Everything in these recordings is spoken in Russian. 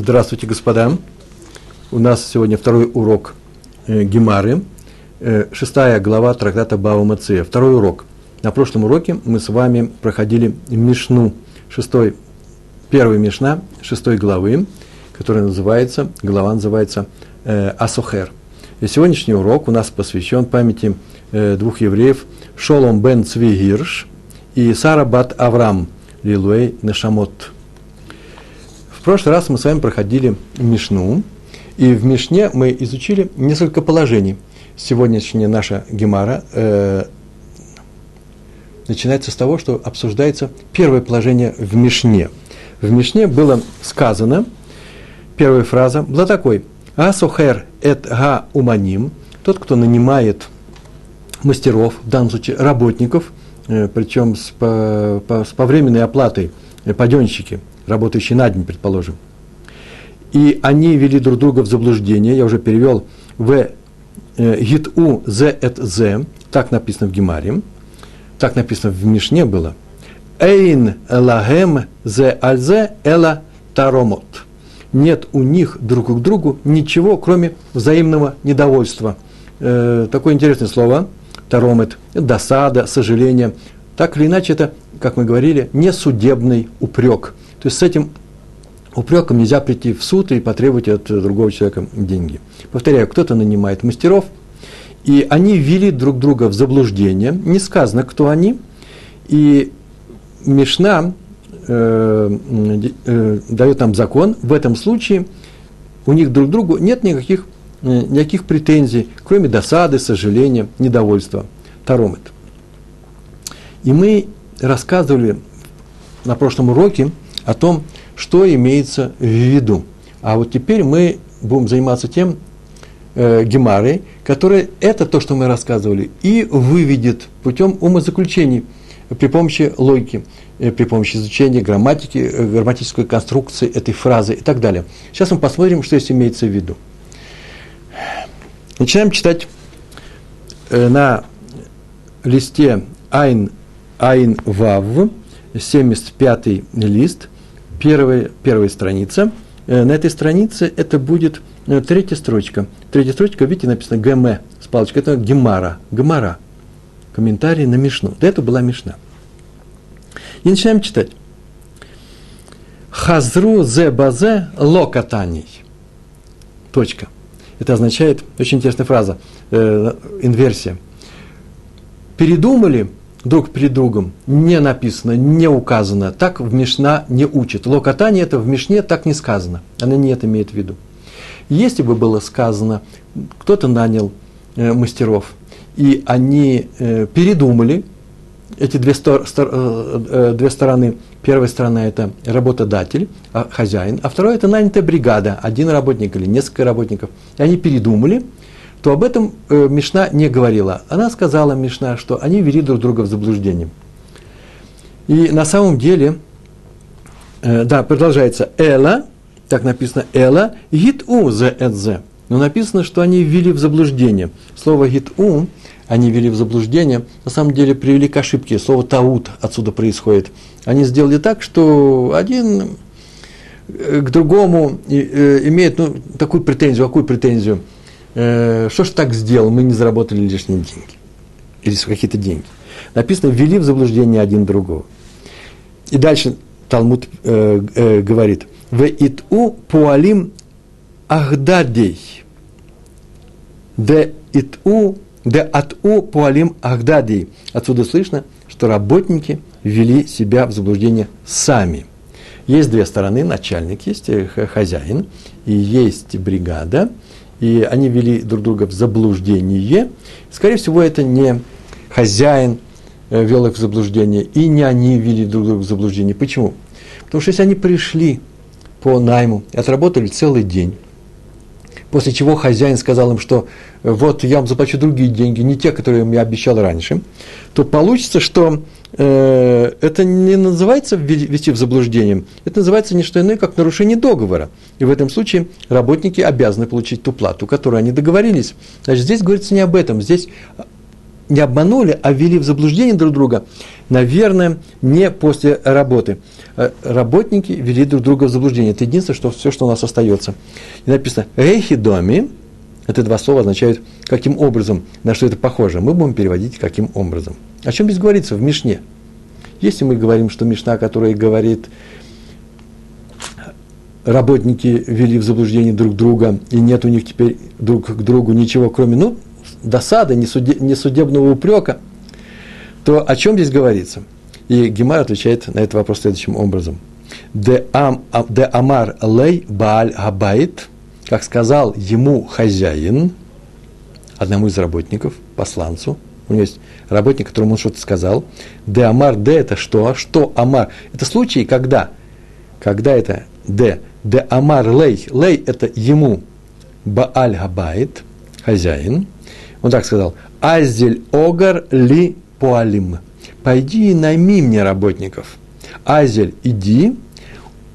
Здравствуйте, господа. У нас сегодня второй урок э, Гемары, э, шестая глава трактата Бава Мация. Второй урок. На прошлом уроке мы с вами проходили Мишну, шестой, первый Мишна, шестой главы, которая называется, глава называется э, Асохер. И сегодняшний урок у нас посвящен памяти э, двух евреев Шолом бен Цвигирш и Сара бат Авраам Лилуэй Нешамот. В прошлый раз мы с вами проходили Мишну, и в Мишне мы изучили несколько положений. Сегодняшняя наша Гемара э, начинается с того, что обсуждается первое положение в Мишне. В Мишне было сказано, первая фраза была такой – Асухер эт га уманим, тот, кто нанимает мастеров, в данном случае работников, э, причем с, по, по, с повременной оплатой, э, паденщики, работающие на день, предположим. И они вели друг друга в заблуждение, я уже перевел в э, гиту зе эт зе, так написано в Гемаре, так написано в Мишне было. Эйн лагем зе альзе эла таромот – нет у них друг к другу ничего, кроме взаимного недовольства. Э, такое интересное слово, таромет, досада, сожаление. Так или иначе, это, как мы говорили, не судебный упрек. То есть с этим упреком нельзя прийти в суд и потребовать от другого человека деньги. Повторяю, кто-то нанимает мастеров, и они ввели друг друга в заблуждение. Не сказано, кто они. И Мишна э, э, дает нам закон, в этом случае у них друг к другу нет никаких, э, никаких претензий, кроме досады, сожаления, недовольства. Таромет. И мы рассказывали на прошлом уроке о том, что имеется в виду. А вот теперь мы будем заниматься тем, э, Гемарой, которая это то, что мы рассказывали, и выведет путем умозаключений при помощи логики. Э, при помощи изучения грамматики, э, грамматической конструкции этой фразы и так далее. Сейчас мы посмотрим, что здесь имеется в виду. Начинаем читать э, на листе Айн, Айн Вав, 75 лист, первая, первая страница. На этой странице это будет третья строчка. Третья строчка, видите, написано ГМ с палочкой. Это Гемара. Гемара. Комментарий на Мишну. До этого была Мишна. И начинаем читать. Хазру зе базе локатаний. Точка. Это означает, очень интересная фраза, э, инверсия. Передумали друг перед другом, не написано, не указано, так в Мишна не учит. Локатание это в Мишне так не сказано, она не это имеет в виду. Если бы было сказано, кто-то нанял э, мастеров, и они э, передумали, эти две, стор, стор, э, э, две стороны. Первая сторона – это работодатель, а, хозяин, а вторая – это нанятая бригада, один работник или несколько работников. И они передумали, то об этом э, Мишна не говорила. Она сказала, Мишна, что они вели друг друга в заблуждение. И на самом деле, э, да, продолжается, «эла», так написано «эла», «гит-у зе эдзе». Но написано, что они ввели в заблуждение. Слово «гит-у» они ввели в заблуждение, на самом деле привели к ошибке. Слово «таут» отсюда происходит. Они сделали так, что один э, к другому э, имеет ну, такую претензию, какую претензию? Э, что ж так сделал, мы не заработали лишние деньги. Или какие-то деньги. Написано, ввели в заблуждение один другого. И дальше Талмуд э, э, говорит, в иту пуалим ахдадей. Де иту да от у пуалим ахдади. Отсюда слышно, что работники ввели себя в заблуждение сами. Есть две стороны, начальник есть, э, хозяин, и есть бригада, и они вели друг друга в заблуждение. Скорее всего, это не хозяин э, вел их в заблуждение, и не они вели друг друга в заблуждение. Почему? Потому что если они пришли по найму и отработали целый день, после чего хозяин сказал им, что вот я вам заплачу другие деньги, не те, которые я обещал раньше, то получится, что это не называется ввести в заблуждение, это называется не что иное, как нарушение договора. И в этом случае работники обязаны получить ту плату, которую они договорились. Значит, здесь говорится не об этом, здесь не обманули, а ввели в заблуждение друг друга, наверное, не после работы. Э, работники ввели друг друга в заблуждение. Это единственное, что, все, что у нас остается. И написано «Рейхи доми», это два слова означают «каким образом», на что это похоже. Мы будем переводить «каким образом». О чем здесь говорится в Мишне? Если мы говорим, что Мишна, которая говорит, работники ввели в заблуждение друг друга, и нет у них теперь друг к другу ничего, кроме, ну, досады, несудебного упрека, то о чем здесь говорится? И Гемар отвечает на этот вопрос следующим образом. Де, ам, а, де амар лей бааль габайт, как сказал ему хозяин, одному из работников, посланцу, у него есть работник, которому он что-то сказал. Де амар, де это что? Что амар? Это случай, когда, когда это де, де амар лей, лей это ему, бааль габайт, хозяин, он так сказал, азель огар ли пуалим. Пойди и найми мне работников. Азель, иди,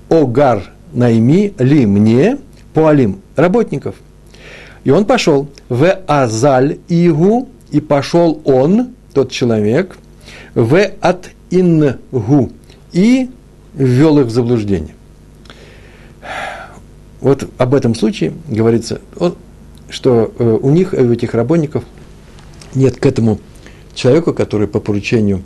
огар, найми ли мне пуалим, работников. И он пошел в азаль игу, и пошел он, тот человек, в от ингу, и ввел их в заблуждение. Вот об этом случае говорится, что э, у них, у этих работников, нет к этому человеку, который по поручению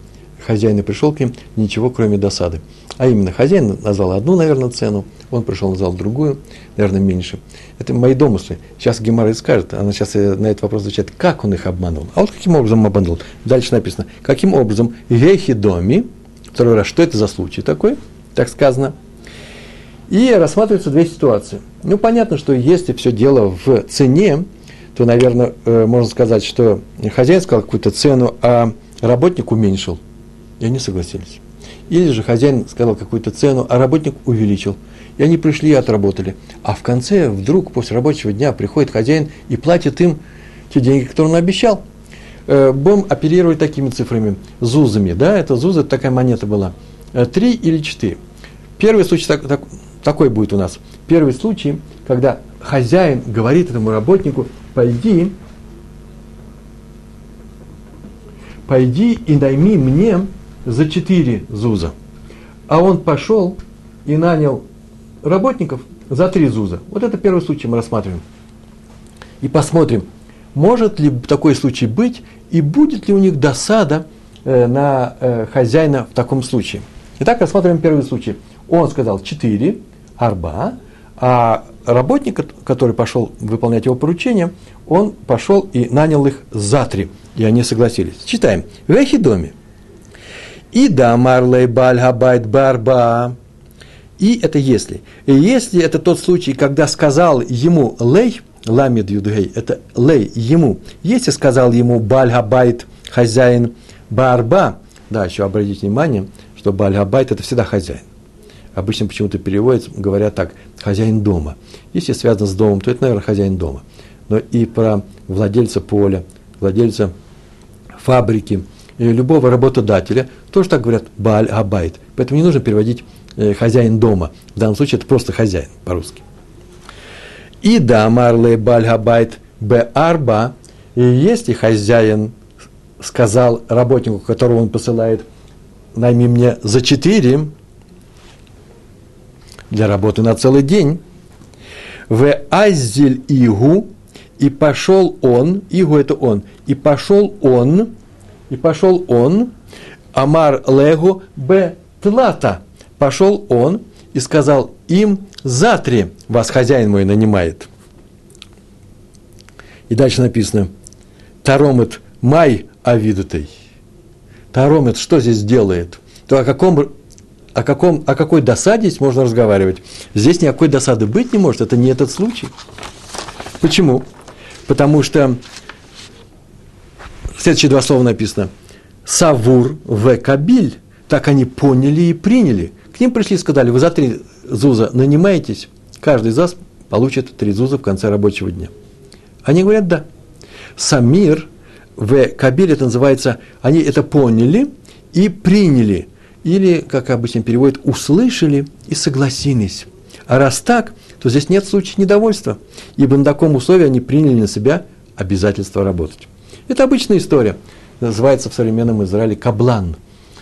хозяина пришел к ним, ничего кроме досады. А именно, хозяин назвал одну, наверное, цену, он пришел, назвал другую, наверное, меньше. Это мои домыслы. Сейчас Гемара скажет, она сейчас на этот вопрос отвечает, как он их обманул. А вот каким образом обманул. Дальше написано, каким образом вехи доми, второй раз, что это за случай такой, так сказано. И рассматриваются две ситуации. Ну, понятно, что если все дело в цене, то, наверное, э, можно сказать, что хозяин сказал какую-то цену, а работник уменьшил. И они согласились. Или же хозяин сказал какую-то цену, а работник увеличил. И они пришли и отработали. А в конце вдруг после рабочего дня приходит хозяин и платит им те деньги, которые он обещал. Э, будем оперировать такими цифрами, зузами. Да, это зуза, такая монета была. Э, три или четыре. Первый случай так, так, такой будет у нас. Первый случай, когда хозяин говорит этому работнику, пойди, пойди и найми мне за четыре зуза. А он пошел и нанял работников за три зуза. Вот это первый случай мы рассматриваем. И посмотрим, может ли такой случай быть, и будет ли у них досада э, на э, хозяина в таком случае. Итак, рассматриваем первый случай. Он сказал четыре арба, а работник, который пошел выполнять его поручение, он пошел и нанял их за три, и они согласились. Читаем. В доме. И да марлей баль габайт барба. И это если. И если это тот случай, когда сказал ему лей, ламид юдгей, это лей ему. Если сказал ему баль габайт, хозяин барба, да, еще обратите внимание, что баль габайт это всегда хозяин обычно почему-то переводят, говорят так, хозяин дома. Если связано с домом, то это, наверное, хозяин дома. Но и про владельца поля, владельца фабрики, любого работодателя тоже так говорят баль абайт. Поэтому не нужно переводить э, хозяин дома. В данном случае это просто хозяин по-русски. И да, марле баль абайт б арба, и если хозяин сказал работнику, которого он посылает, найми мне за четыре, для работы на целый день. В азель игу, и пошел он, игу это он, и пошел он, и пошел он, амар легу б тлата, пошел он и сказал им, затре вас хозяин мой нанимает. И дальше написано, таромет май авидутой. Таромет что здесь делает? То о каком о, каком, о какой досаде здесь можно разговаривать? Здесь никакой досады быть не может, это не этот случай. Почему? Потому что следующие два слова написано. Савур в кабиль. Так они поняли и приняли. К ним пришли и сказали, вы за три зуза нанимаетесь, каждый из вас получит три зуза в конце рабочего дня. Они говорят, да. Самир в кабиль, это называется, они это поняли и приняли – или, как обычно переводят, услышали и согласились. А раз так, то здесь нет случая недовольства, ибо на таком условии они приняли на себя обязательство работать. Это обычная история. называется в современном Израиле каблан.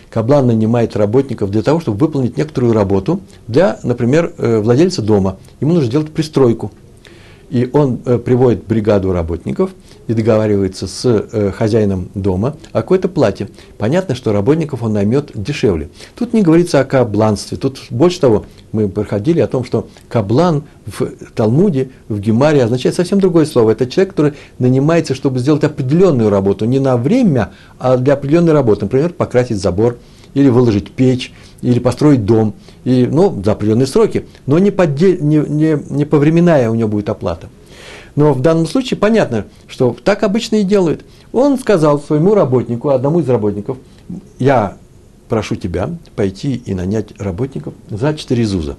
Каблан нанимает работников для того, чтобы выполнить некоторую работу для, например, э, владельца дома. Ему нужно сделать пристройку – и он э, приводит бригаду работников и договаривается с э, хозяином дома о какой-то плате. Понятно, что работников он наймет дешевле. Тут не говорится о кабланстве. Тут больше того, мы проходили о том, что каблан в Талмуде, в Гемаре означает совсем другое слово. Это человек, который нанимается, чтобы сделать определенную работу. Не на время, а для определенной работы. Например, покрасить забор или выложить печь, или построить дом, и, ну, за определенные сроки, но не, поддель, не, не, не повременная у него будет оплата. Но в данном случае понятно, что так обычно и делают. Он сказал своему работнику, одному из работников, я прошу тебя пойти и нанять работников за 4 зуза.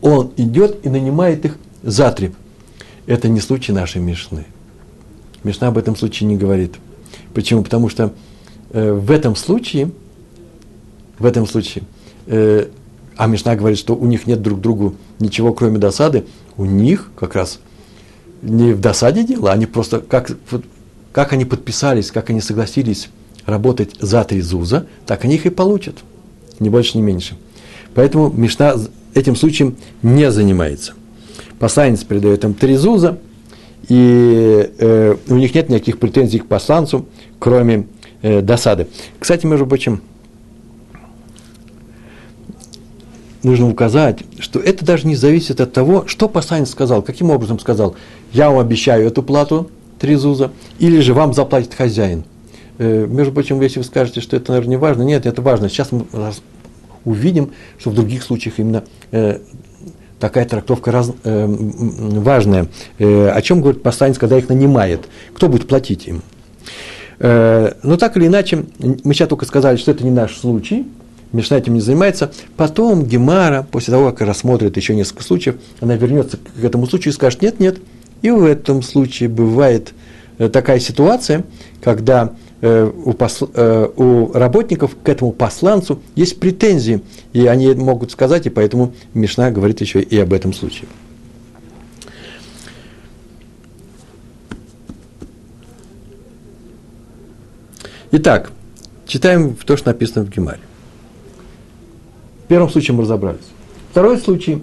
Он идет и нанимает их за 3. Это не случай нашей Мишны. Мишна об этом случае не говорит. Почему? Потому что э, в этом случае – в этом случае. Э, а Мишна говорит, что у них нет друг другу ничего, кроме досады. У них как раз не в досаде дело, они просто, как, как они подписались, как они согласились работать за три зуза, так они их и получат. Ни больше, ни меньше. Поэтому Мишна этим случаем не занимается. Посланец передает им три зуза, и э, у них нет никаких претензий к посланцу, кроме э, досады. Кстати, между прочим, нужно указать, что это даже не зависит от того, что посланец сказал, каким образом сказал, я вам обещаю эту плату, три зуза, или же вам заплатит хозяин. Э, между прочим, если вы скажете, что это, наверное, не важно, нет, это важно. Сейчас мы увидим, что в других случаях именно э, такая трактовка раз, э, важная. О чем говорит посланец, когда их нанимает? Кто будет платить им? Но так или иначе, мы сейчас только сказали, что это не наш случай, Мишна этим не занимается. Потом Гемара, после того, как рассмотрит еще несколько случаев, она вернется к этому случаю и скажет, нет, нет. И в этом случае бывает э, такая ситуация, когда э, у, посл, э, у работников к этому посланцу есть претензии, и они могут сказать, и поэтому Мишна говорит еще и об этом случае. Итак, читаем то, что написано в Гемаре первом случае мы разобрались. Второй случай,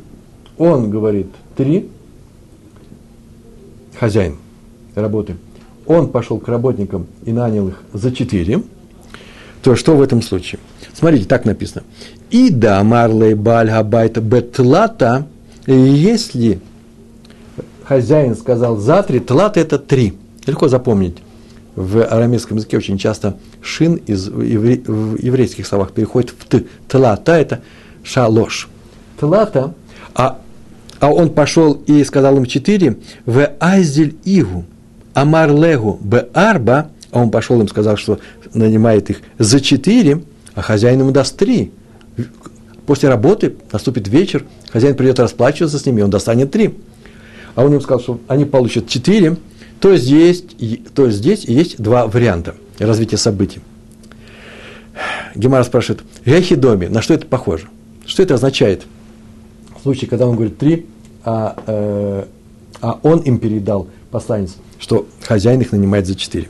он говорит три, хозяин работы, он пошел к работникам и нанял их за четыре, то что в этом случае? Смотрите, так написано. И да, марлей баль габайта бетлата, если хозяин сказал за три, тлата это три. Легко запомнить. В арамейском языке очень часто шин из евре, в еврейских словах переходит в т. Тлата это шалош. Тлата, а, а он пошел и сказал им четыре, в айзель игу, амар легу, б арба, а он пошел им сказал, что нанимает их за четыре, а хозяин ему даст три. После работы наступит вечер, хозяин придет расплачиваться с ними, он достанет три. А он им сказал, что они получат четыре, то здесь, то здесь есть два варианта развития событий. Гемара спрашивает, Гехидоми, на что это похоже? Что это означает? В случае, когда он говорит три, а, э, а он им передал посланец, что хозяин их нанимает за четыре.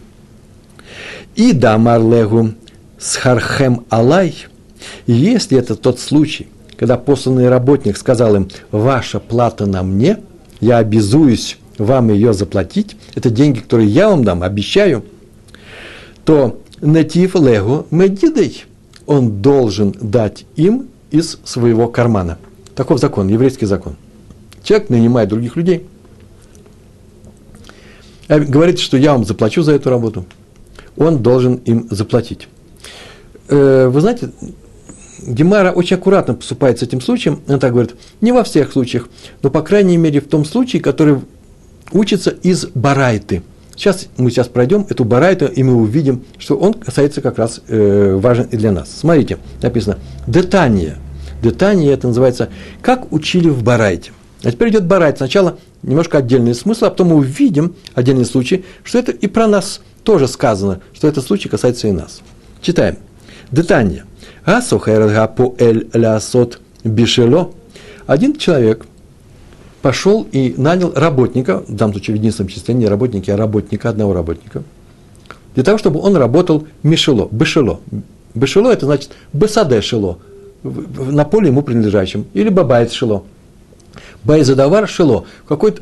И да марлегу схархем алай, если это тот случай, когда посланный работник сказал им, ваша плата на мне, я обязуюсь вам ее заплатить, это деньги, которые я вам дам, обещаю, то натив легу медидей, он должен дать им из своего кармана. Таков закон, еврейский закон. Человек нанимает других людей, а говорит, что я вам заплачу за эту работу. Он должен им заплатить. Э, вы знаете, Гемара очень аккуратно поступает с этим случаем. Она так говорит, не во всех случаях, но, по крайней мере, в том случае, который учится из Барайты. Сейчас мы сейчас пройдем эту Барайту, и мы увидим, что он касается как раз э, важен и для нас. Смотрите, написано «Детания». Детания это называется «Как учили в Барайте». А теперь идет Барайт. Сначала немножко отдельный смысл, а потом мы увидим отдельный случай, что это и про нас тоже сказано, что этот случай касается и нас. Читаем. Детания. Асухайрга по эль лясот бишело. Один человек – пошел и нанял работника, в данном случае в единственном числе не работники, а работника, одного работника, для того, чтобы он работал мишело, бешело. Бешело – это значит бесаде шело, на поле ему принадлежащем, или бабайт шело. Байзадавар шело, какой-то,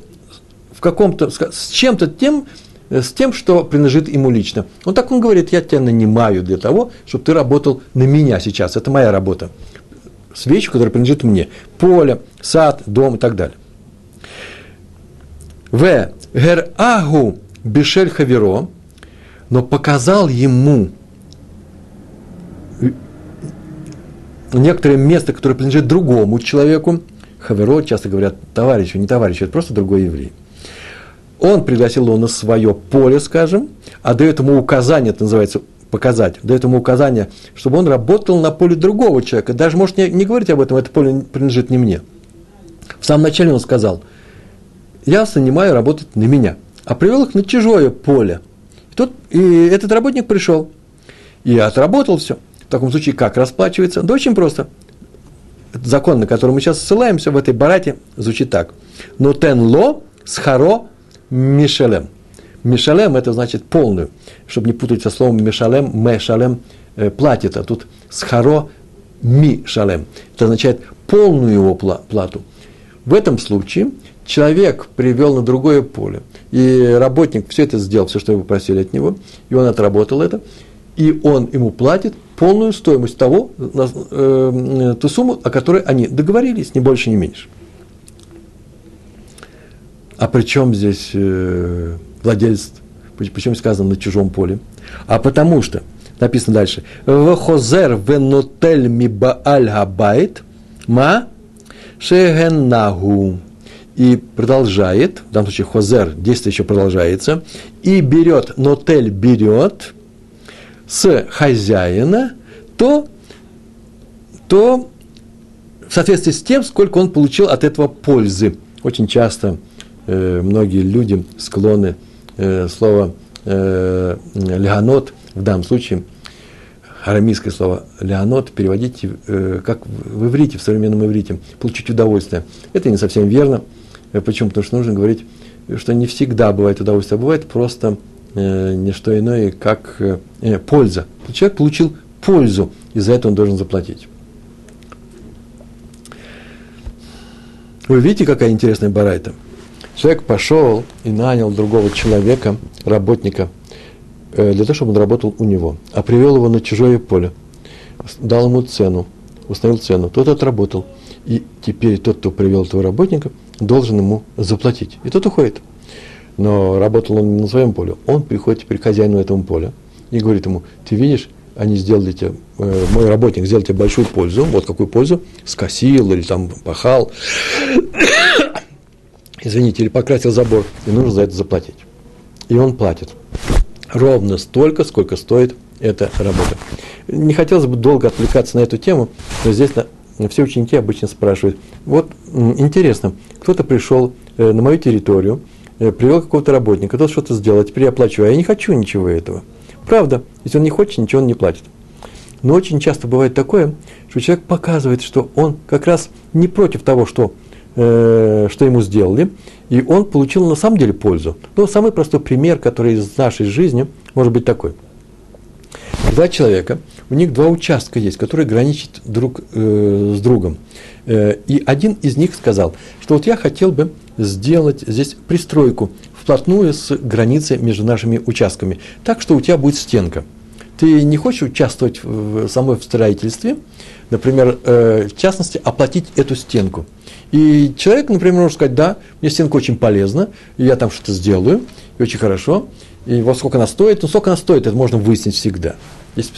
в каком-то, с чем-то тем, с тем, что принадлежит ему лично. Он так он говорит, я тебя нанимаю для того, чтобы ты работал на меня сейчас. Это моя работа. С вещью, которая принадлежит мне. Поле, сад, дом и так далее. В. Гер агу бешель хаверо, но показал ему некоторое место, которое принадлежит другому человеку, хаверо, часто говорят товарищу, не товарищу, это просто другой еврей. Он пригласил его на свое поле, скажем, а дает ему указание, это называется показать, дает ему указание, чтобы он работал на поле другого человека. Даже может не, не говорить об этом, это поле принадлежит не мне. В самом начале он сказал, я нанимаю работать на меня, а привел их на чужое поле. И, тут, и этот работник пришел и отработал все. В таком случае как расплачивается? Да очень просто. Закон, на который мы сейчас ссылаемся в этой барате, звучит так. Но тен ло схаро мишелем. Мишалем – это значит полную, чтобы не путать со словом мишалем, мешалем э, платит, а тут схаро мишалем. Это означает полную его плату. В этом случае человек привел на другое поле, и работник все это сделал, все, что его просили от него, и он отработал это, и он ему платит полную стоимость того, э, ту сумму, о которой они договорились, ни больше, ни меньше. А при чем здесь э, владелец, почему сказано на чужом поле? А потому что, написано дальше, «Вхозер венотель ми бааль габайт ма шегеннагу». И продолжает, в данном случае хозер, действие еще продолжается, и берет, нотель берет с хозяина, то, то в соответствии с тем, сколько он получил от этого пользы. Очень часто э, многие люди склонны э, слово э, леонот, в данном случае арамейское слово леонот, переводить э, как в иврите, в современном иврите, получить удовольствие. Это не совсем верно. Э, почему? Потому что нужно говорить, что не всегда бывает удовольствие, а бывает просто э, не что иное, как э, э, польза. Человек получил пользу, и за это он должен заплатить. Вы видите, какая интересная барайта? Человек пошел и нанял другого человека, работника, э, для того, чтобы он работал у него, а привел его на чужое поле, дал ему цену, установил цену, тот отработал. И теперь тот, кто привел этого работника, должен ему заплатить. И тот уходит. Но работал он на своем поле. Он приходит теперь к хозяину этого поля и говорит ему, ты видишь, они сделали тебе, э, мой работник сделал тебе большую пользу, вот какую пользу, скосил или там пахал, извините, или покрасил забор, и нужно за это заплатить. И он платит ровно столько, сколько стоит эта работа. Не хотелось бы долго отвлекаться на эту тему, но здесь все ученики обычно спрашивают, вот интересно, кто-то пришел э, на мою территорию, привел какого-то работника, тот что-то сделал, а теперь я плачу, а я не хочу ничего этого. Правда, если он не хочет, ничего он не платит. Но очень часто бывает такое, что человек показывает, что он как раз не против того, что Э, что ему сделали, и он получил на самом деле пользу. Ну, самый простой пример, который из нашей жизни может быть такой. Два человека, у них два участка есть, которые граничат друг э, с другом. Э, и один из них сказал, что вот я хотел бы сделать здесь пристройку вплотную с границей между нашими участками, так что у тебя будет стенка. Ты не хочешь участвовать в, самой в строительстве, например, э, в частности, оплатить эту стенку – и человек, например, может сказать, да, мне стенка очень полезна, и я там что-то сделаю, и очень хорошо, и вот сколько она стоит, ну сколько она стоит, это можно выяснить всегда. Есть,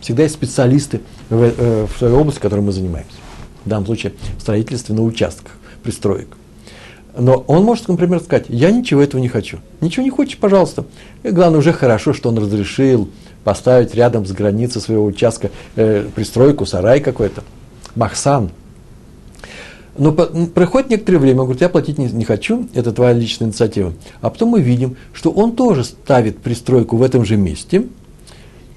всегда есть специалисты в, э, в своей области, которой мы занимаемся. В данном случае в строительстве на участках, пристроек. Но он может, например, сказать, я ничего этого не хочу. Ничего не хочешь, пожалуйста. И главное, уже хорошо, что он разрешил поставить рядом с границей своего участка э, пристройку, сарай какой-то, махсан – но проходит некоторое время, он говорит, я платить не, не хочу, это твоя личная инициатива. А потом мы видим, что он тоже ставит пристройку в этом же месте,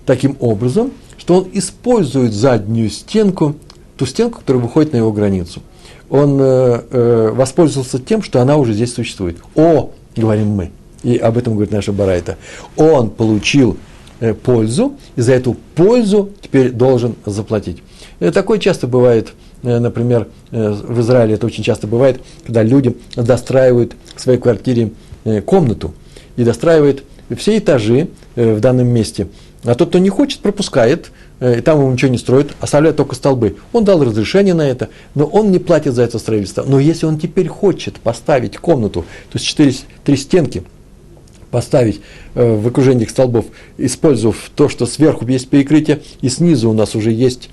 таким образом, что он использует заднюю стенку, ту стенку, которая выходит на его границу. Он э, э, воспользовался тем, что она уже здесь существует. О, говорим мы, и об этом говорит наша Барайта, он получил э, пользу, и за эту пользу теперь должен заплатить. И такое часто бывает, э, например, э, в Израиле это очень часто бывает, когда люди достраивают в своей квартире э, комнату и достраивают все этажи э, в данном месте. А тот, кто не хочет, пропускает, э, и там ему ничего не строит, оставляет только столбы. Он дал разрешение на это, но он не платит за это строительство. Но если он теперь хочет поставить комнату, то есть четыре, три стенки, поставить э, в окружении столбов, использовав то, что сверху есть перекрытие, и снизу у нас уже есть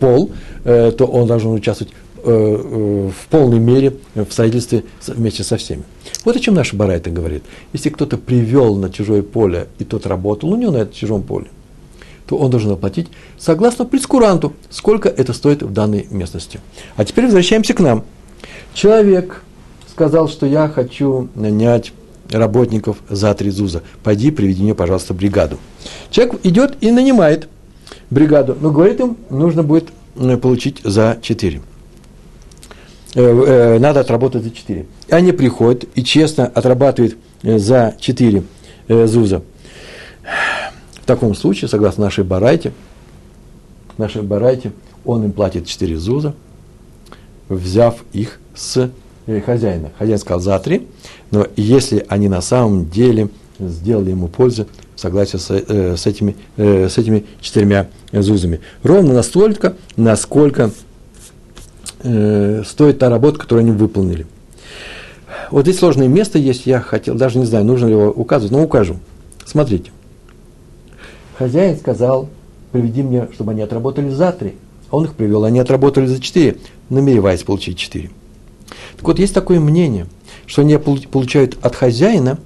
пол, то он должен участвовать в полной мере в строительстве вместе со всеми. Вот о чем наша Барайта говорит. Если кто-то привел на чужое поле, и тот работал у него на этом чужом поле, то он должен оплатить согласно прескуранту, сколько это стоит в данной местности. А теперь возвращаемся к нам. Человек сказал, что я хочу нанять работников за три зуза. Пойди, приведи мне, пожалуйста, бригаду. Человек идет и нанимает бригаду, но говорит им, нужно будет э, получить за четыре. Э, э, надо отработать за 4. И они приходят и честно отрабатывают за 4 зуза. В таком случае, согласно нашей барайте, нашей барайте, он им платит 4 зуза, взяв их с хозяина. Хозяин сказал за 3, но если они на самом деле сделали ему пользу в с, с, этими, с этими четырьмя зузами. Ровно настолько, насколько э, стоит та работа, которую они выполнили. Вот здесь сложное место есть, я хотел, даже не знаю, нужно ли его указывать, но укажу. Смотрите. Хозяин сказал, приведи мне, чтобы они отработали за три. Он их привел, они отработали за четыре, намереваясь получить четыре. Так вот, есть такое мнение, что они получают от хозяина,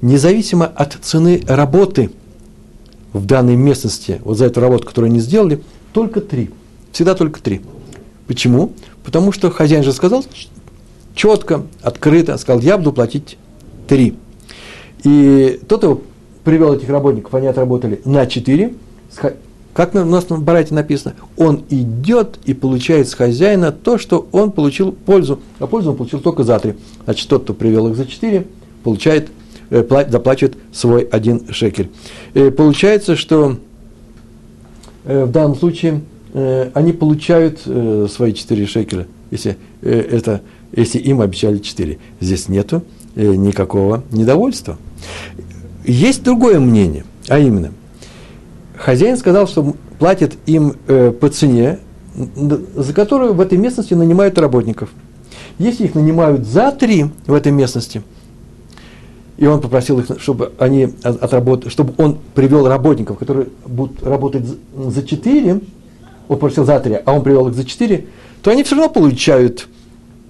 независимо от цены работы в данной местности, вот за эту работу, которую они сделали, только три. Всегда только три. Почему? Потому что хозяин же сказал четко, открыто, сказал, я буду платить три. И тот его привел этих работников, они отработали на четыре. Как у нас в Барате написано, он идет и получает с хозяина то, что он получил пользу, а пользу он получил только за три. Значит, тот, кто привел их за четыре, получает, э, заплачивает свой один шекель. И получается, что э, в данном случае Э, они получают э, свои 4 шекеля, если, э, это, если им обещали 4. Здесь нету никакого недовольства. Есть другое мнение, а именно, хозяин сказал, что платит им по цене, за которую в этой местности нанимают работников. Если их нанимают за три в этой местности, и он попросил их, чтобы они отработали, чтобы он привел работников, которые будут работать за четыре, он попросил за три, а он привел их за четыре, то они все равно получают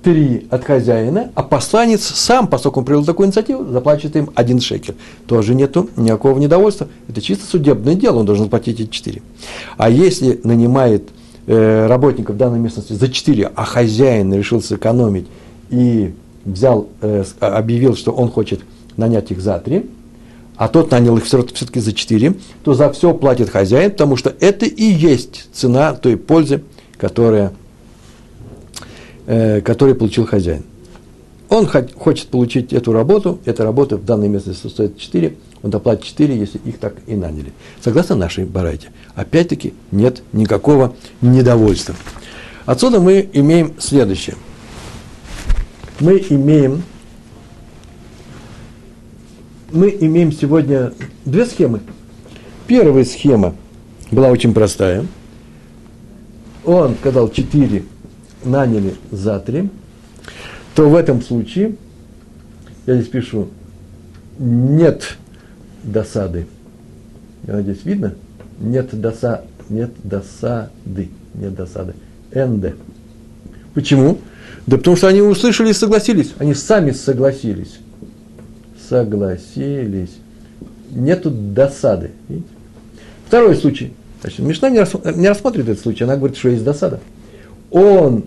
три от хозяина, а посланец сам, поскольку он привел такую инициативу, заплатит им один шекель. Тоже нету никакого недовольства. Это чисто судебное дело, он должен платить эти четыре. А если нанимает э, в данной местности за четыре, а хозяин решил сэкономить и взял, э, объявил, что он хочет нанять их за три, а тот нанял их все-таки за 4, то за все платит хозяин, потому что это и есть цена той пользы, которая, э, которую получил хозяин. Он хочет получить эту работу, эта работа в данной местности стоит 4, он доплатит 4, если их так и наняли. Согласно нашей барайте. Опять-таки нет никакого недовольства. Отсюда мы имеем следующее. Мы имеем мы имеем сегодня две схемы. Первая схема была очень простая. Он сказал 4, наняли за 3, то в этом случае, я здесь пишу, нет досады. Я надеюсь, видно? Нет, доса, нет досады. Нет досады. НД. Почему? Да потому что они услышали и согласились. Они сами согласились согласились. Нету досады. Видите? Второй случай. Значит, Мишна не, рас, рассматривает этот случай, она говорит, что есть досада. Он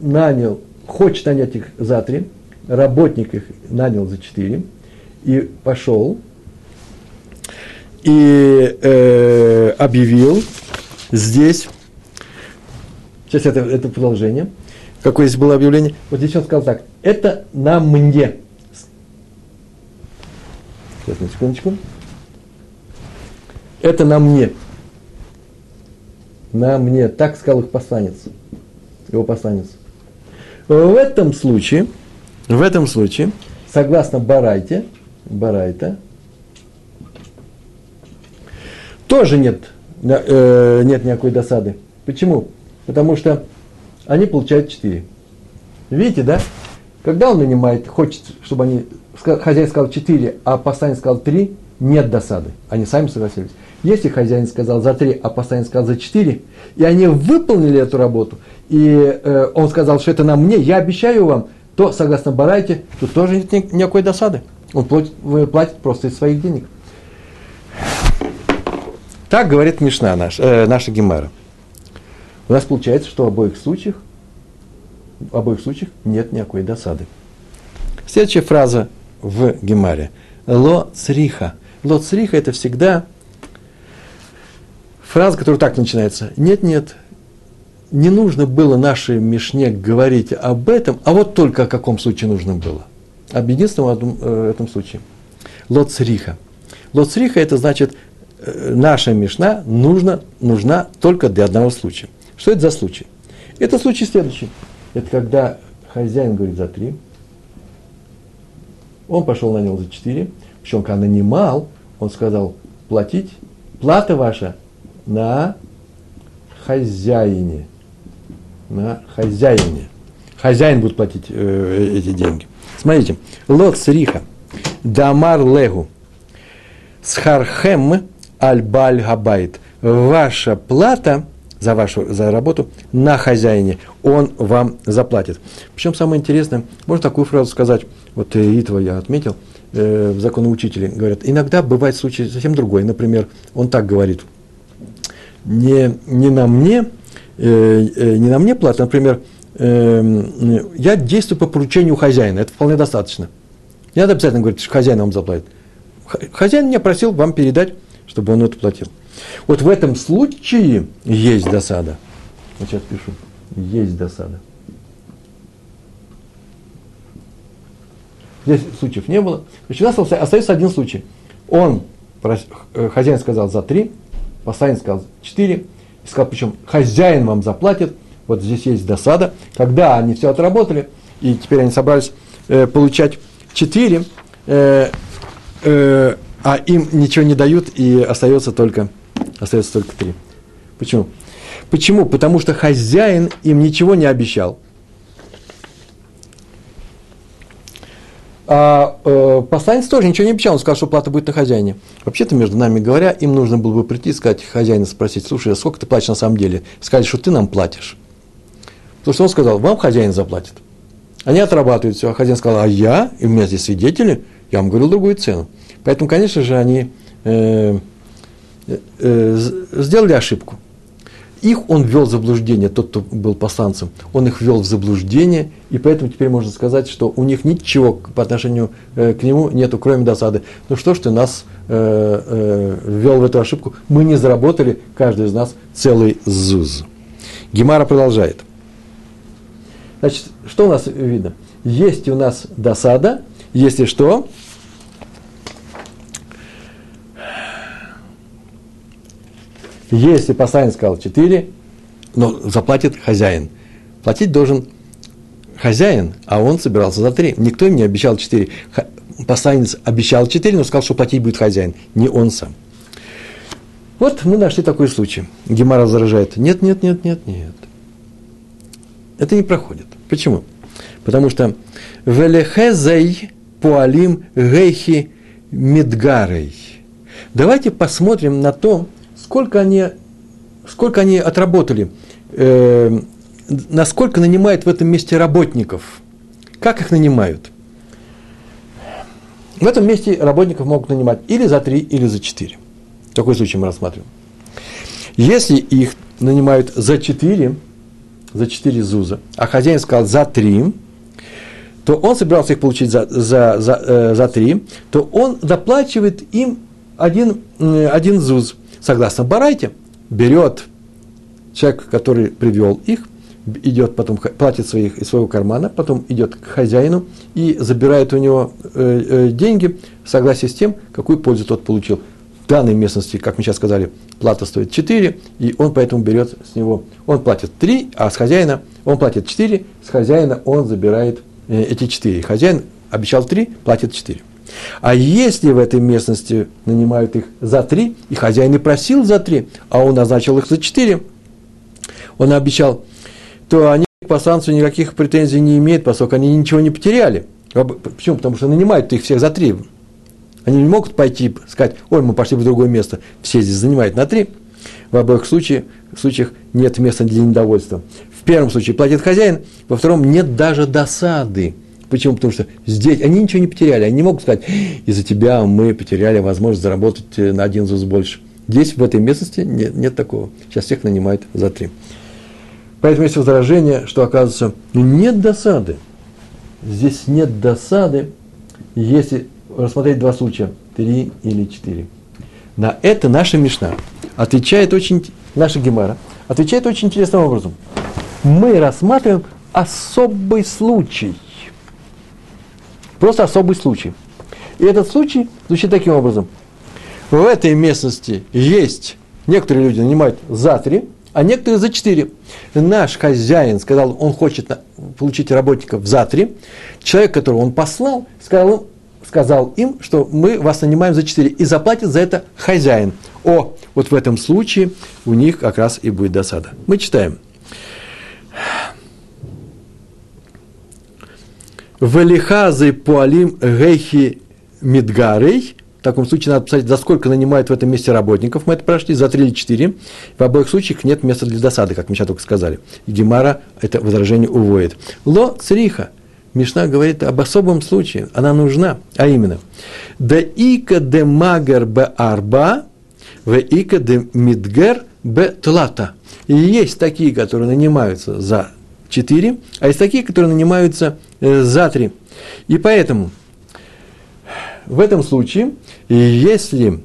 нанял, хочет нанять их за три, работник их нанял за четыре, и пошел, и э, объявил здесь, сейчас это, это продолжение, какое здесь было объявление, вот здесь он сказал так, это на мне, Сейчас, на секундочку. это на мне. На мне. Так сказал их посланец. Его посланец. В этом случае, в этом случае, согласно Барайте, Барайта, тоже нет, э, нет никакой досады. Почему? Потому что они получают 4. Видите, да? Когда он нанимает, хочет, чтобы они, хозяин сказал 4, а посланец сказал 3, нет досады. Они сами согласились. Если хозяин сказал за 3, а посланец сказал за 4, и они выполнили эту работу, и э, он сказал, что это на мне, я обещаю вам, то, согласно Барайте, тут тоже нет никакой досады. Он платит, платит просто из своих денег. Так говорит Мишна наш, э, наша Гемара. У нас получается, что в обоих случаях, в обоих случаях нет никакой досады. Следующая фраза в Гемаре. Ло цриха. Ло цриха это всегда фраза, которая так начинается. Нет, нет, не нужно было нашей Мишне говорить об этом, а вот только о каком случае нужно было. Об единственном одном, э, этом случае. Лоцриха. Лоцриха это значит, э, наша Мишна нужна, нужна только для одного случая. Что это за случай? Это случай следующий. Это когда хозяин говорит за три, он пошел на него за четыре, причем когда нанимал, он сказал, платить, плата ваша на хозяине. На хозяине. Хозяин будет платить э, эти деньги. Смотрите, лот сриха, дамар легу, схархем альбаль габайт. Ваша плата за вашу за работу на хозяине, он вам заплатит. Причем самое интересное, можно такую фразу сказать, вот Итва я отметил, э, в законоучителе говорят, иногда бывает случай совсем другой. Например, он так говорит, не, не на мне, не на мне плата, например, э, я действую по поручению хозяина, это вполне достаточно. Не надо обязательно говорить, что хозяин вам заплатит. Хозяин меня просил вам передать, чтобы он это платил. Вот в этом случае есть досада. Вот сейчас пишу. Есть досада. Здесь случаев не было. Значит, у нас остается один случай. Он, э, хозяин сказал за три, посланец сказал четыре, и сказал, причем хозяин вам заплатит, вот здесь есть досада. Когда они все отработали, и теперь они собрались э, получать четыре, э, э, а им ничего не дают, и остается только остается только три. Почему? Почему? Потому что хозяин им ничего не обещал. А э, посланец тоже ничего не обещал, он сказал, что плата будет на хозяине. Вообще-то, между нами говоря, им нужно было бы прийти и сказать хозяина, спросить, слушай, а сколько ты платишь на самом деле? Сказать, что ты нам платишь. Потому что он сказал, вам хозяин заплатит. Они отрабатывают все, а хозяин сказал, а я, и у меня здесь свидетели, я вам говорил другую цену. Поэтому, конечно же, они э, Э, сделали ошибку. Их он ввел в заблуждение, тот, кто был посланцем, он их ввел в заблуждение, и поэтому теперь можно сказать, что у них ничего по отношению э, к нему нету, кроме досады. Ну что ж ты нас э, э, ввел в эту ошибку? Мы не заработали, каждый из нас, целый ЗУЗ. Гемара продолжает. Значит, что у нас видно? Есть у нас досада, если что, Если посланец сказал 4, но заплатит хозяин. Платить должен хозяин, а он собирался за 3. Никто им не обещал 4. Посланец обещал 4, но сказал, что платить будет хозяин, не он сам. Вот мы нашли такой случай. Гемара возражает, нет, нет, нет, нет, нет. Это не проходит. Почему? Потому что велехезей пуалим гейхи мидгарей. Давайте посмотрим на то, сколько они, сколько они отработали, э, насколько нанимают в этом месте работников, как их нанимают. В этом месте работников могут нанимать или за три, или за четыре. Такой случай мы рассматриваем. Если их нанимают за четыре, за четыре зуза, а хозяин сказал за три, то он собирался их получить за, за, за, э, за три, то он доплачивает им один, э, один зуз согласно Барайте, берет человек, который привел их, идет потом, платит своих, из своего кармана, потом идет к хозяину и забирает у него э, э, деньги в согласии с тем, какую пользу тот получил. данной местности, как мы сейчас сказали, плата стоит 4, и он поэтому берет с него, он платит 3, а с хозяина он платит 4, с хозяина он забирает э, эти 4. Хозяин обещал 3, платит 4. А если в этой местности нанимают их за 3, и хозяин и просил за 3, а он назначил их за 4, он обещал, то они к пасанцу никаких претензий не имеют, поскольку они ничего не потеряли. Почему? Потому что нанимают их всех за 3. Они не могут пойти сказать, ой, мы пошли в другое место, все здесь занимают на 3. В обоих случаях, случаях нет места для недовольства. В первом случае платит хозяин, во втором нет даже досады. Почему? Потому что здесь они ничего не потеряли. Они не могут сказать, из-за тебя мы потеряли возможность заработать э, на один ЗУЗ больше. Здесь, в этой местности, нет, нет такого. Сейчас всех нанимают за три. Поэтому есть возражение, что, оказывается, ну, нет досады. Здесь нет досады, если рассмотреть два случая, три или четыре. На это наша Мишна отвечает очень, наша Гемара, отвечает очень интересным образом. Мы рассматриваем особый случай – Просто особый случай. И этот случай звучит таким образом. В этой местности есть, некоторые люди нанимают за три, а некоторые за четыре. Наш хозяин сказал, он хочет получить работников за три. Человек, которого он послал, сказал, сказал им, что мы вас нанимаем за четыре, и заплатит за это хозяин. О, вот в этом случае у них как раз и будет досада. Мы читаем. Велихазы пуалим гейхи мидгарей. В таком случае надо посмотреть, за сколько нанимают в этом месте работников. Мы это прошли, за три или четыре. В обоих случаях нет места для досады, как мы сейчас только сказали. И Гемара это возражение уводит. Ло цриха. Мишна говорит об особом случае. Она нужна. А именно. Да ика де магер бе арба, в ика де мидгер бе тлата. И есть такие, которые нанимаются за четыре, а есть такие, которые нанимаются Э, за три. И поэтому в этом случае, если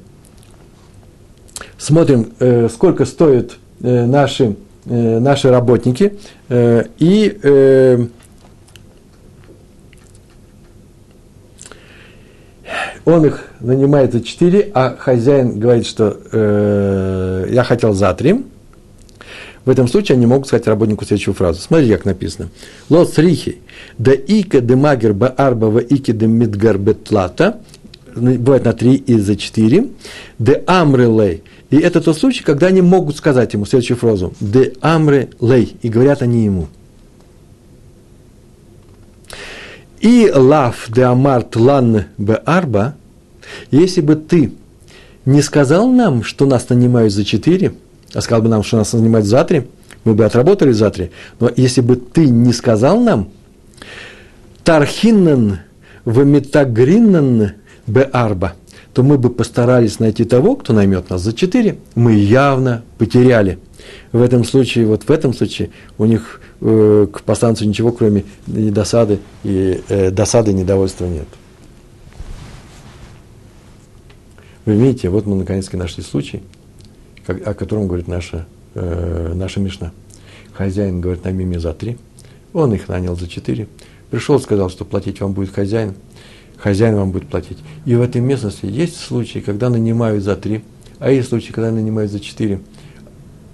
смотрим, э, сколько стоят э, наши, наши работники, и он их нанимает за 4, а хозяин говорит, что я хотел за 3, в этом случае они могут сказать работнику следующую фразу. Смотрите, как написано. Лот рихи, да ика де магер ба арба ва ики де мидгар бетлата, бывает на три и за четыре, דאמרי ליה. И это тот случай, когда они могут сказать ему следующую фразу. דאמרי ליה. И говорят они ему. אי לאו דאמרת לן בארבעה, если бы ты не сказал нам, что нас нанимают за четыре, а сказал бы нам, что нас нанимают за три, мы бы отработали за три. Но если бы ты не сказал нам, Тархиннен в Метагриннен бе арба, то мы бы постарались найти того, кто наймет нас за четыре. Мы явно потеряли. В этом случае, вот в этом случае, у них э, к посланцу ничего, кроме недосады и э, досады недовольства нет. Вы видите, вот мы наконец-то нашли случай – о котором говорит наша, э, наша Мишна. Хозяин говорит, найми мне за три. Он их нанял за четыре. Пришел, сказал, что платить вам будет хозяин. Хозяин вам будет платить. И в этой местности есть случаи, когда нанимают за три, а есть случаи, когда нанимают за четыре.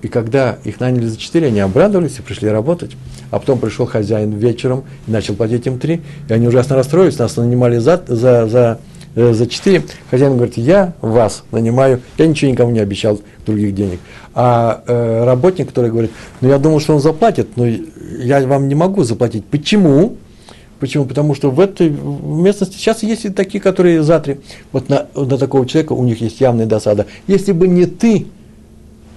И когда их наняли за четыре, они обрадовались и пришли работать. А потом пришел хозяин вечером и начал платить им три. И они ужасно расстроились, нас нанимали за, за, за за 4, хозяин говорит, я вас нанимаю, я ничего никому не обещал других денег. А э, работник, который говорит, ну я думал, что он заплатит, но я вам не могу заплатить. Почему? Почему? Потому что в этой местности сейчас есть и такие, которые за три. Вот на, на такого человека у них есть явная досада. Если бы не ты,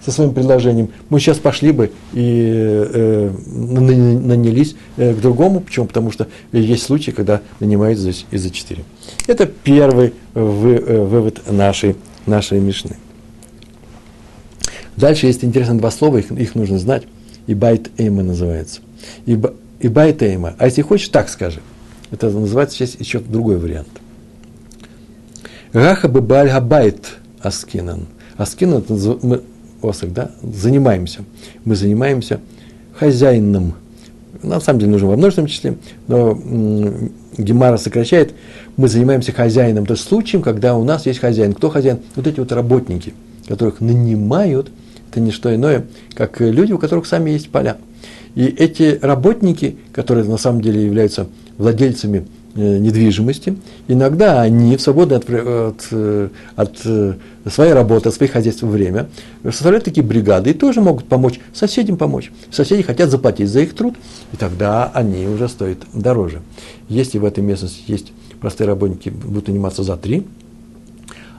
со своим предложением, мы сейчас пошли бы и э, нанялись э, к другому. Почему? Потому что есть случаи, когда нанимают здесь и за четыре. Это первый вы, э, вывод нашей, нашей Мишны. Дальше есть интересно два слова, их, их нужно знать. איבעית אימא называется. И, איבעית אימא. А если хочешь, так скажи. Это называется сейчас еще другой вариант. הכא בבעל הבית עסקינן. עסקינן, עוסק, да, занимаемся. Мы занимаемся хозяином на самом деле нужен во множественном числе, но Гемара сокращает, мы занимаемся хозяином, то есть случаем, когда у нас есть хозяин. Кто хозяин? Вот эти вот работники, которых нанимают, это не что иное, как люди, у которых сами есть поля. И эти работники, которые на самом деле являются владельцами недвижимости, иногда они в свободное от, от, э, от э, своей работы, от своих хозяйств время составляют такие бригады и тоже могут помочь соседям помочь. Соседи хотят заплатить за их труд, и тогда они уже стоят дороже. Если в этой местности есть простые работники, будут наниматься за три,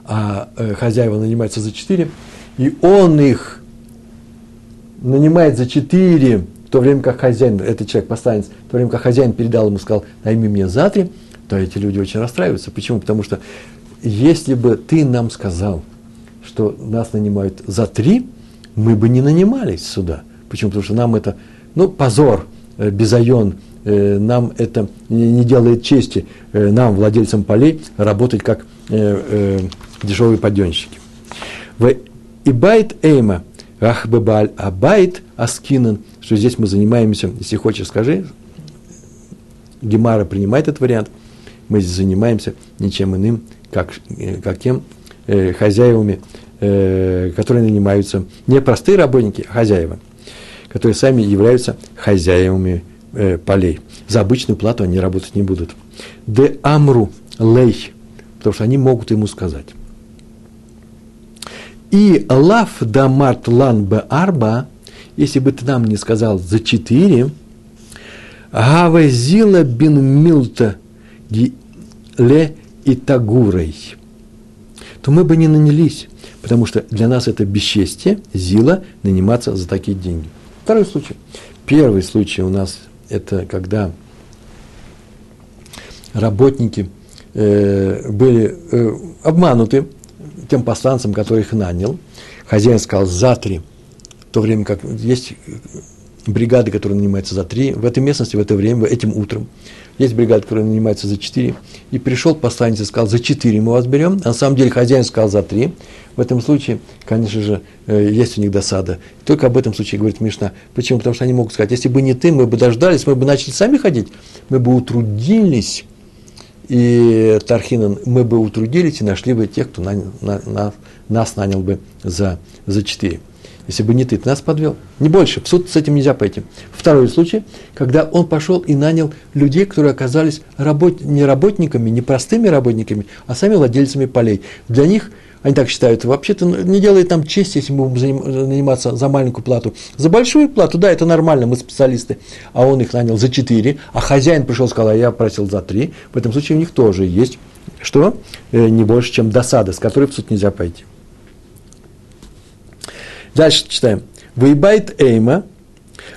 а хозяева нанимаются за четыре, и он их нанимает за четыре в то время как хозяин, этот человек, постанец, в то время как хозяин передал ему, сказал, найми мне за три, то эти люди очень расстраиваются. Почему? Потому что если бы ты нам сказал, что нас нанимают за три, мы бы не нанимались сюда. Почему? Потому что нам это, ну, позор, э, безайон, э, нам это не делает чести, э, нам, владельцам полей, работать как дешевые подъемщики. В Ибайт Эйма, Ахбебаль Абайт Аскинан, что здесь мы занимаемся, если хочешь, скажи, Гемара принимает этот вариант, мы здесь занимаемся ничем иным, как, э, как тем э, хозяевами, э, которые нанимаются не простые работники, а хозяева, которые сами являются хозяевами э, полей. За обычную плату они работать не будут. Де амру лей, потому что они могут ему сказать. И лав дамарт лан бе арба – если бы ты нам не сказал за четыре, Гавазила бин Милта ле и Тагурой, то мы бы не нанялись, потому что для нас это бесчестие, зила, наниматься за такие деньги. Второй случай. Первый случай у нас это когда работники э, были э, обмануты тем посланцем, который их нанял. Хозяин сказал за три – в то время как есть бригады, которые нанимаются за три, в этой местности, в это время, этим утром. Есть бригада, которая нанимается за четыре. И пришел посланец и сказал, за четыре мы вас берем. А на самом деле хозяин сказал за три. В этом случае, конечно же, э, есть у них досада. Только об этом случае говорит Мишна. Почему? Потому что они могут сказать, если бы не ты, мы бы дождались, мы бы начали сами ходить, мы бы утрудились, и Тархинан, мы бы утрудились и нашли бы тех, кто на, на, на, нас нанял бы за, за четыре если бы не ты, ты нас подвел. Не больше, в суд с этим нельзя пойти. Второй случай, когда он пошел и нанял людей, которые оказались работ... не работниками, не простыми работниками, а сами владельцами полей. Для них, они так считают, вообще-то не делает нам честь, если мы будем заниматься за маленькую плату. За большую плату, да, это нормально, мы специалисты. А он их нанял за четыре, а хозяин пришел и сказал, а я просил за три. В этом случае у них тоже есть, что? Э, не больше, чем досада, с которой в суд нельзя пойти. Дальше читаем. Вейбайт эйма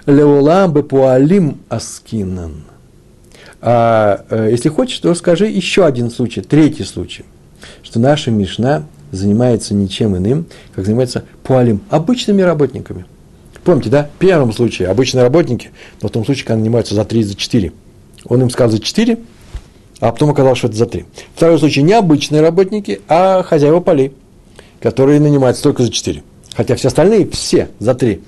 леолам бепуалим аскинан. А э, если хочешь, то скажи еще один случай, третий случай, что наша Мишна занимается ничем иным, как занимается пуалим, обычными работниками. Помните, да? В первом случае обычные работники, но в том случае, когда нанимаются за три, за четыре. Он им сказал за четыре, а потом оказалось, что это за три. Второй случай не обычные работники, а хозяева полей, которые нанимаются только за четыре. Хотя все остальные, все за три,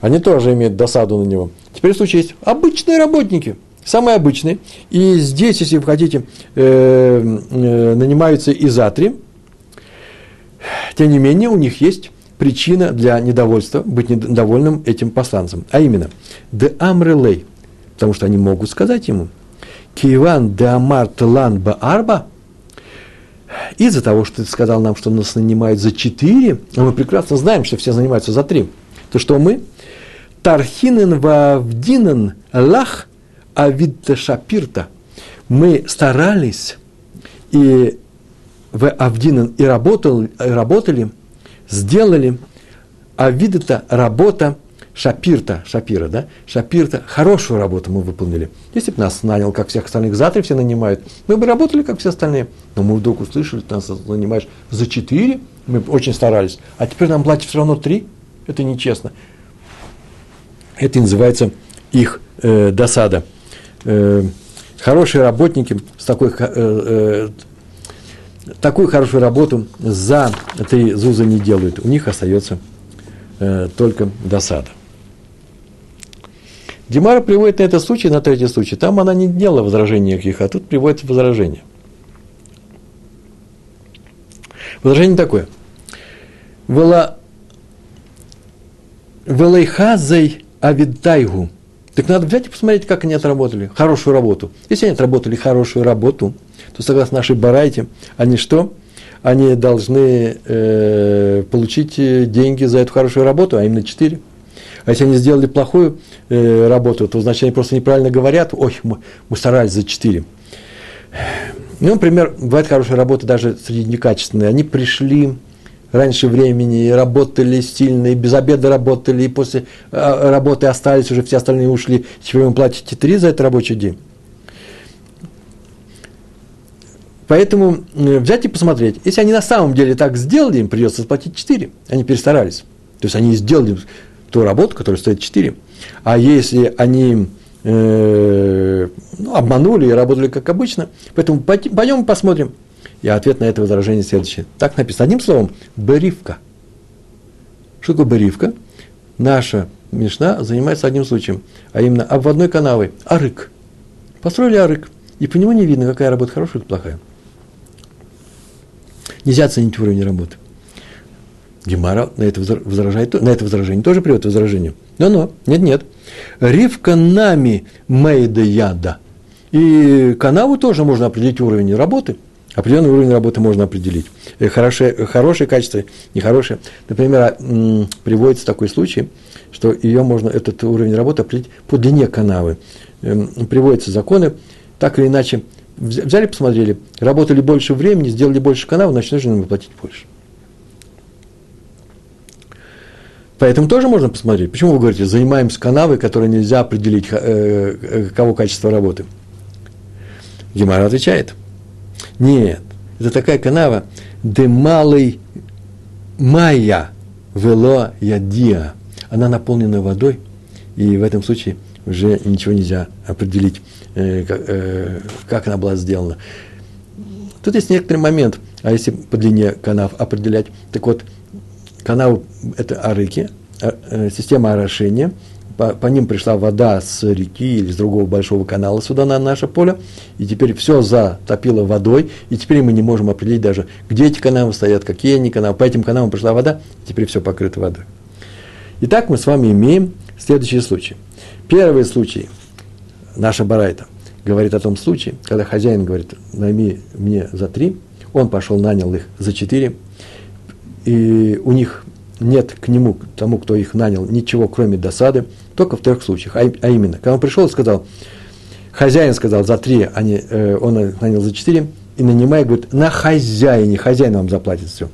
они тоже имеют досаду на него. Теперь случай есть обычные работники, самые обычные. И здесь, если вы хотите, э, э, нанимаются и за три. Тем не менее, у них есть причина для недовольства, быть недовольным этим посланцем. А именно, де амрелей, потому что они могут сказать ему, киван де амар ба арба – из-за того, что ты сказал нам, что нас нанимают за четыре, а мы прекрасно знаем, что все занимаются за три, то что мы? Тархинен вавдинен лах авидта шапирта. Мы старались и в Авдинен и работали, работали, сделали, а вида работа Шапирта, Шапира, да, Шапирта, хорошую работу мы выполнили. Если бы нас нанял, как всех остальных, завтра все нанимают, мы бы работали, как все остальные. Но мы вдруг услышали, ты нас нанимаешь за четыре, мы очень старались, а теперь нам платят все равно три, это нечестно. Это называется их э, досада. Э, хорошие работники с такой, э, э, такую хорошую работу за три зуза не делают. У них остается э, только досада. Димара приводит на этот случай, на третий случай. Там она не делала возражений никаких, а тут приводит возражение. Возражение такое. Вела Велайхазей Авидайгу. Так надо взять и посмотреть, как они отработали. Хорошую работу. Если они отработали хорошую работу, то согласно нашей Барайте, они что? Они должны э, получить деньги за эту хорошую работу, а именно 4. А если они сделали плохую э, работу, то значит они просто неправильно говорят, ой, мы, мы старались за 4. Ну, например, бывает хорошая работа даже среди некачественной. Они пришли раньше времени, работали сильно, и без обеда работали, и после а, работы остались, уже все остальные ушли. Теперь вы платите три за этот рабочий день. Поэтому э, взять и посмотреть. Если они на самом деле так сделали, им придется заплатить 4. Они перестарались. То есть они сделали ту работу, которая стоит 4. А если они э, ну, обманули и работали как обычно, поэтому пойдем посмотрим. И ответ на это возражение следующий. Так написано. Одним словом, беривка. Что такое беривка? Наша Мишна занимается одним случаем, а именно обводной канавой. Арык. Построили арык. И по нему не видно, какая работа хорошая или плохая. Нельзя оценить уровень работы. Гемара на это, возражает, на это возражение тоже приводит возражение. Но-но, нет-нет. Ривка нами мейда яда. И канаву тоже можно определить уровень работы. Определенный уровень работы можно определить. Э, хорошее, хорошее качество, нехорошее. Например, а, приводится такой случай, что ее можно, этот уровень работы определить по длине канавы. Эм, приводятся законы, так или иначе, взяли, посмотрели, работали больше времени, сделали больше канавы, значит, нужно им платить больше. Поэтому тоже можно посмотреть. Почему вы говорите, занимаемся канавой, которой нельзя определить, э, э, кого качество работы? Гемара отвечает. Нет, это такая канава, де малый майя вело ядия. Она наполнена водой, и в этом случае уже ничего нельзя определить, э, как, э, как она была сделана. Тут есть некоторый момент, а если по длине канав определять, так вот, канал – это арыки, а, э, система орошения, по, по ним пришла вода с реки или с другого большого канала сюда на наше поле, и теперь все затопило водой, и теперь мы не можем определить даже, где эти каналы стоят, какие они каналы. По этим каналам пришла вода, теперь все покрыто водой. Итак, мы с вами имеем следующий случай. Первый случай, наша Барайта, говорит о том случае, когда хозяин говорит, найми мне за три, он пошел, нанял их за четыре, и у них нет к нему, к тому, кто их нанял, ничего, кроме досады, только в трех случаях. А, а именно, когда он пришел и сказал, хозяин сказал за три, а не, э, он нанял за четыре, и нанимая, говорит, на хозяине, хозяин вам заплатит все.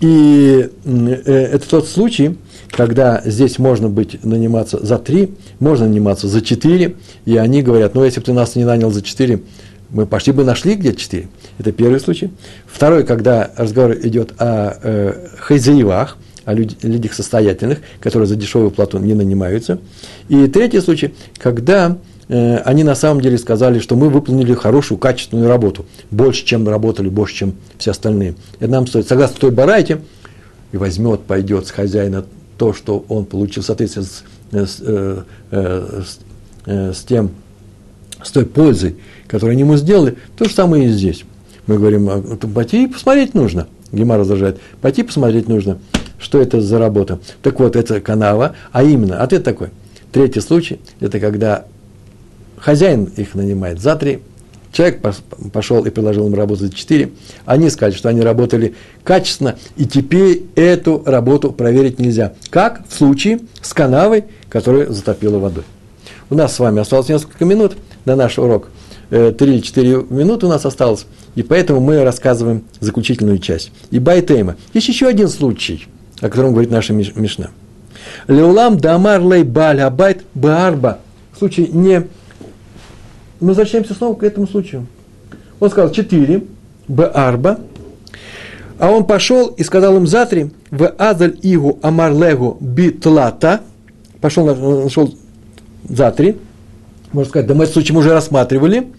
И э, это тот случай, когда здесь можно быть наниматься за три, можно наниматься за четыре, и они говорят, ну, если бы ты нас не нанял за четыре, мы пошли бы нашли где четыре. Это первый случай. Второй, когда разговор идет о э, хозяевах, о люд, людях состоятельных, которые за дешевую плату не нанимаются. И третий случай, когда э, они на самом деле сказали, что мы выполнили хорошую, качественную работу, больше, чем работали, больше, чем все остальные. Это нам стоит, согласно той барайте, и возьмет, пойдет с хозяина то, что он получил, соответственно, с, с, э, э, с, э, с тем, с той пользой, которую они ему сделали, то же самое и здесь. Мы говорим, «А, пойти посмотреть нужно. Гемар возражает, пойти посмотреть нужно, что это за работа. Так вот, это канава, а именно, ответ такой. Третий случай, это когда хозяин их нанимает за три, человек пошел и предложил им работу за четыре, они сказали, что они работали качественно, и теперь эту работу проверить нельзя. Как в случае с канавой, которая затопила водой. У нас с вами осталось несколько минут на наш урок. Э, три или четыре минуты у нас осталось. И поэтому мы рассказываем заключительную часть. איבעית אימא. Есть еще один случай, о котором говорит наша Мишна. לעולם דאמר ליה בעל הבית בארבעה. Случай не... Мы возвращаемся снова к этому случаю. Он сказал четыре, баарба, а он пошел и сказал им за три, в азаль игу амарлегу битлата, пошел, нашел за три, можно сказать, да мы этот случай уже рассматривали –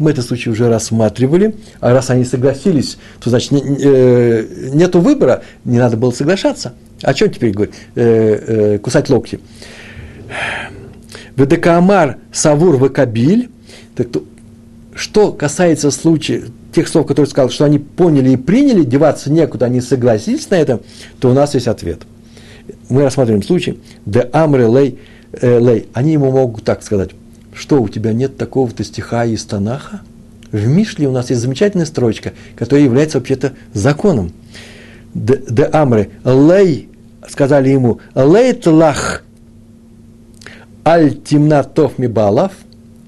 мы этот случай уже рассматривали, а раз они согласились, то значит не, э, нету выбора, не надо было соглашаться. О чем теперь говорить? Э, э, кусать локти. Ведекаамар Савур Вакабиль. Что касается случая, тех слов, которые сказал, что они поняли и приняли, деваться некуда, они согласились на это, то у нас есть ответ. Мы рассматриваем случай, де амре лей, э, лей. Они ему могут так сказать, что у тебя нет такого-то стиха из Танаха? В Мишле у нас есть замечательная строчка, которая является вообще-то законом. Де, де амре лей, сказали ему, лей тлах аль тимнатов мибалав –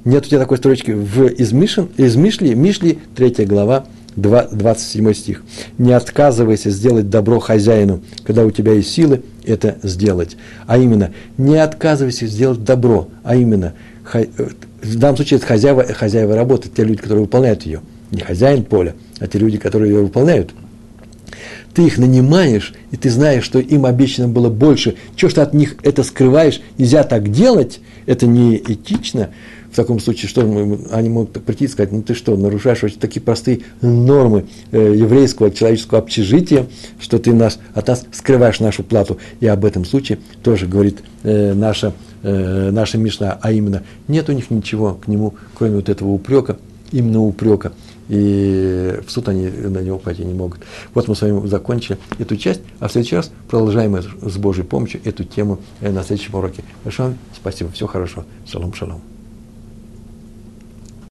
нет у тебя такой строчки в из, Мишин, из Мишли, Мишли, 3 глава, 2, 27 стих. Не отказывайся сделать добро хозяину, когда у тебя есть силы это сделать. А именно, не отказывайся сделать добро, а именно, в данном случае это хозяева, хозяева работы, те люди, которые выполняют ее. Не хозяин поля, а те люди, которые ее выполняют. Ты их нанимаешь, и ты знаешь, что им обещано было больше. Чего ж ты от них это скрываешь? Нельзя так делать, это не этично в таком случае, что они могут прийти и сказать, ну ты что, нарушаешь очень такие простые нормы э, еврейского человеческого общежития, что ты нас, от нас скрываешь нашу плату. И об этом случае тоже говорит э, наша, э, наша Мишна, а именно, нет у них ничего к нему, кроме вот этого упрека, именно упрека. И в суд они на него пойти не могут. Вот мы с вами закончили эту часть, а в следующий раз продолжаем с Божьей помощью эту тему на следующем уроке. Большое спасибо, всего хорошего. Шалом, шалом.